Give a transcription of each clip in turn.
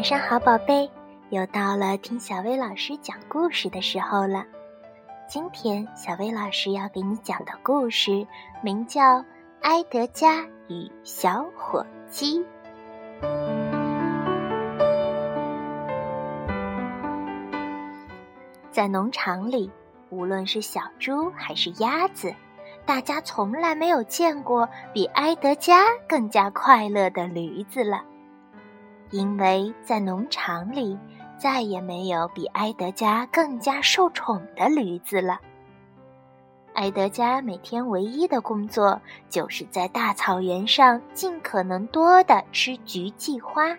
晚上好，宝贝，又到了听小薇老师讲故事的时候了。今天小薇老师要给你讲的故事名叫《埃德加与小火鸡》。在农场里，无论是小猪还是鸭子，大家从来没有见过比埃德加更加快乐的驴子了。因为在农场里，再也没有比埃德加更加受宠的驴子了。埃德加每天唯一的工作，就是在大草原上尽可能多的吃菊季花。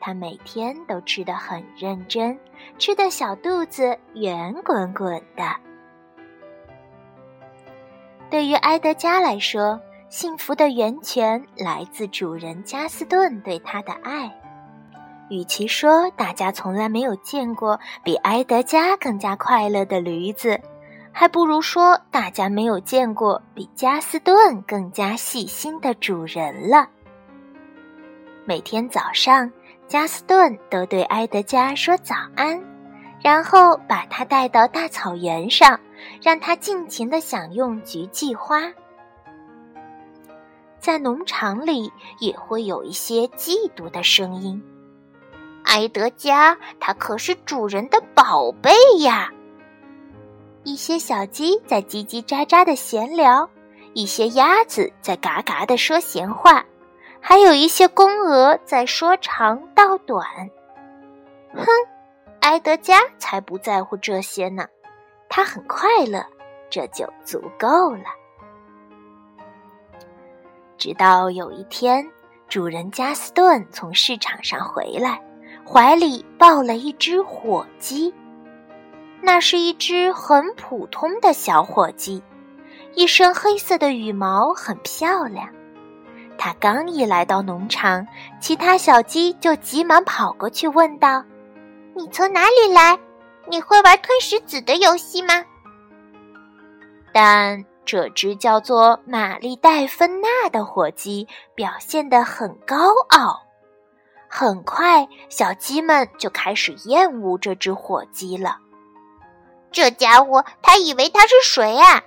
他每天都吃得很认真，吃的小肚子圆滚滚的。对于埃德加来说，幸福的源泉来自主人加斯顿对他的爱。与其说大家从来没有见过比埃德加更加快乐的驴子，还不如说大家没有见过比加斯顿更加细心的主人了。每天早上，加斯顿都对埃德加说早安，然后把他带到大草原上，让他尽情的享用菊季花。在农场里也会有一些嫉妒的声音。埃德加，他可是主人的宝贝呀！一些小鸡在叽叽喳喳的闲聊，一些鸭子在嘎嘎的说闲话，还有一些公鹅在说长道短。哼，埃德加才不在乎这些呢，他很快乐，这就足够了。直到有一天，主人加斯顿从市场上回来，怀里抱了一只火鸡。那是一只很普通的小火鸡，一身黑色的羽毛很漂亮。它刚一来到农场，其他小鸡就急忙跑过去问道：“你从哪里来？你会玩吞石子的游戏吗？”但这只叫做玛丽黛芬娜的火鸡表现得很高傲，很快小鸡们就开始厌恶这只火鸡了。这家伙，他以为他是谁啊？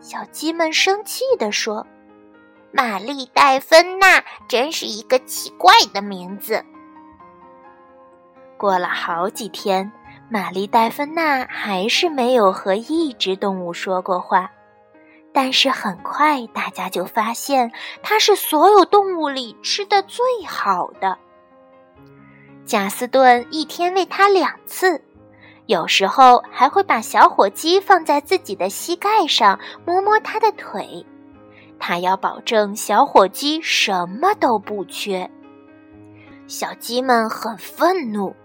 小鸡们生气地说：“玛丽黛芬娜真是一个奇怪的名字。”过了好几天，玛丽黛芬娜还是没有和一只动物说过话。但是很快，大家就发现它是所有动物里吃的最好的。贾斯顿一天喂它两次，有时候还会把小火鸡放在自己的膝盖上，摸摸它的腿。他要保证小火鸡什么都不缺。小鸡们很愤怒，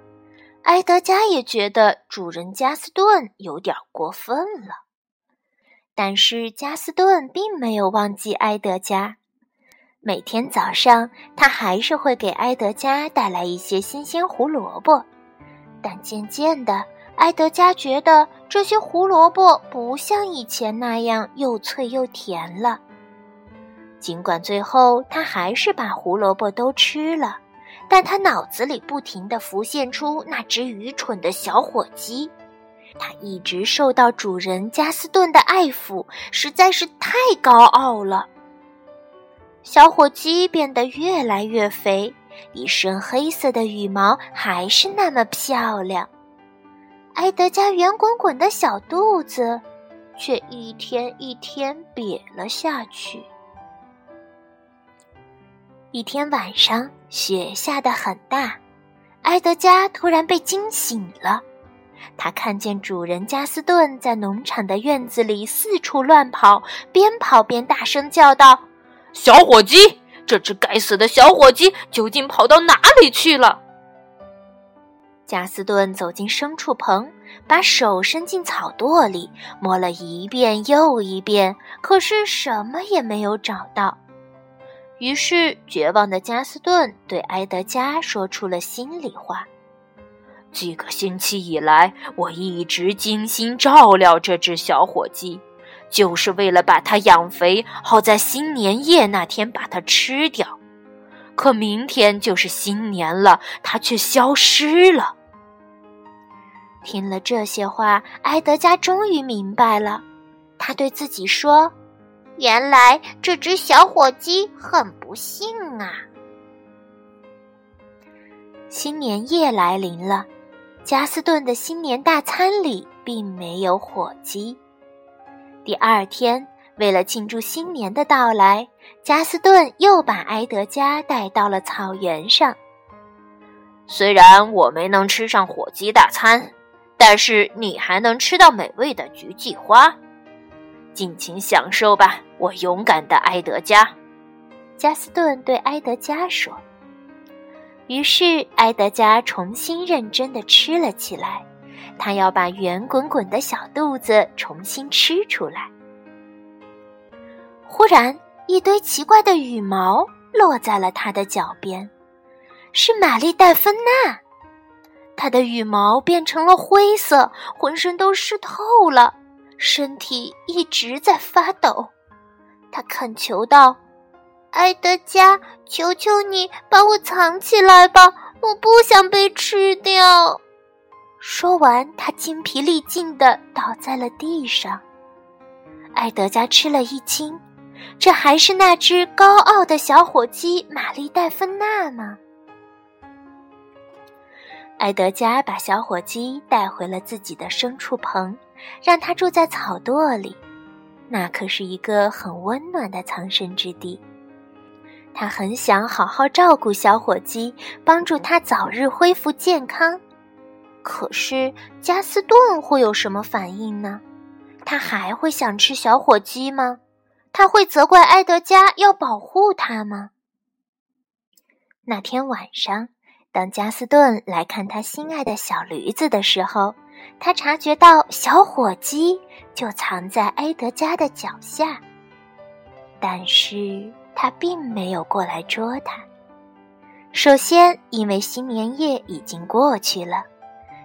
埃德加也觉得主人加斯顿有点过分了。但是加斯顿并没有忘记埃德加，每天早上他还是会给埃德加带来一些新鲜胡萝卜。但渐渐的，埃德加觉得这些胡萝卜不像以前那样又脆又甜了。尽管最后他还是把胡萝卜都吃了，但他脑子里不停地浮现出那只愚蠢的小火鸡。它一直受到主人加斯顿的爱抚，实在是太高傲了。小火鸡变得越来越肥，一身黑色的羽毛还是那么漂亮。埃德加圆滚滚的小肚子却一天一天瘪了下去。一天晚上，雪下得很大，埃德加突然被惊醒了。他看见主人加斯顿在农场的院子里四处乱跑，边跑边大声叫道：“小火鸡，这只该死的小火鸡究竟跑到哪里去了？”加斯顿走进牲畜棚，把手伸进草垛里，摸了一遍又一遍，可是什么也没有找到。于是，绝望的加斯顿对埃德加说出了心里话。几个星期以来，我一直精心照料这只小火鸡，就是为了把它养肥，好在新年夜那天把它吃掉。可明天就是新年了，它却消失了。听了这些话，埃德加终于明白了。他对自己说：“原来这只小火鸡很不幸啊！”新年夜来临了，加斯顿的新年大餐里并没有火鸡。第二天，为了庆祝新年的到来，加斯顿又把埃德加带到了草原上。虽然我没能吃上火鸡大餐，但是你还能吃到美味的菊季花。尽情享受吧，我勇敢的埃德加。加斯顿对埃德加说。于是，埃德加重新认真的吃了起来。他要把圆滚滚的小肚子重新吃出来。忽然，一堆奇怪的羽毛落在了他的脚边，是玛丽黛芬娜。她的羽毛变成了灰色，浑身都湿透了。身体一直在发抖，他恳求道：“埃德加，求求你把我藏起来吧，我不想被吃掉。”说完，他精疲力尽地倒在了地上。埃德加吃了一惊，这还是那只高傲的小火鸡玛丽黛芬娜吗？埃德加把小火鸡带回了自己的牲畜棚。让它住在草垛里，那可是一个很温暖的藏身之地。他很想好好照顾小火鸡，帮助它早日恢复健康。可是加斯顿会有什么反应呢？他还会想吃小火鸡吗？他会责怪埃德加要保护它吗？那天晚上，当加斯顿来看他心爱的小驴子的时候。他察觉到小火鸡就藏在埃德加的脚下，但是他并没有过来捉它。首先，因为新年夜已经过去了；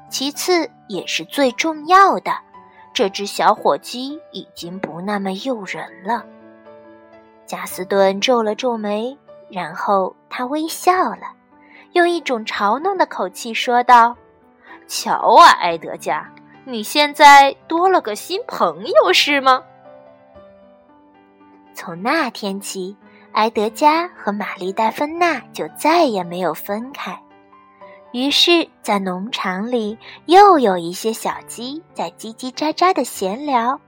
其次，也是最重要的，这只小火鸡已经不那么诱人了。加斯顿皱了皱眉，然后他微笑了，用一种嘲弄的口气说道。瞧啊，埃德加，你现在多了个新朋友是吗？从那天起，埃德加和玛丽黛芬娜就再也没有分开。于是，在农场里，又有一些小鸡在叽叽喳喳的闲聊，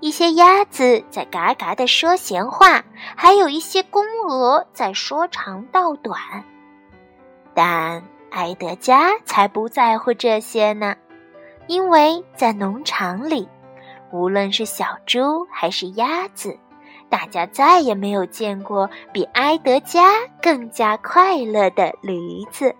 一些鸭子在嘎嘎的说闲话，还有一些公鹅在说长道短。但埃德加才不在乎这些呢，因为在农场里，无论是小猪还是鸭子，大家再也没有见过比埃德加更加快乐的驴子。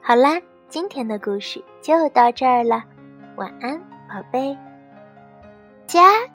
好啦，今天的故事就到这儿了，晚安。宝贝，家。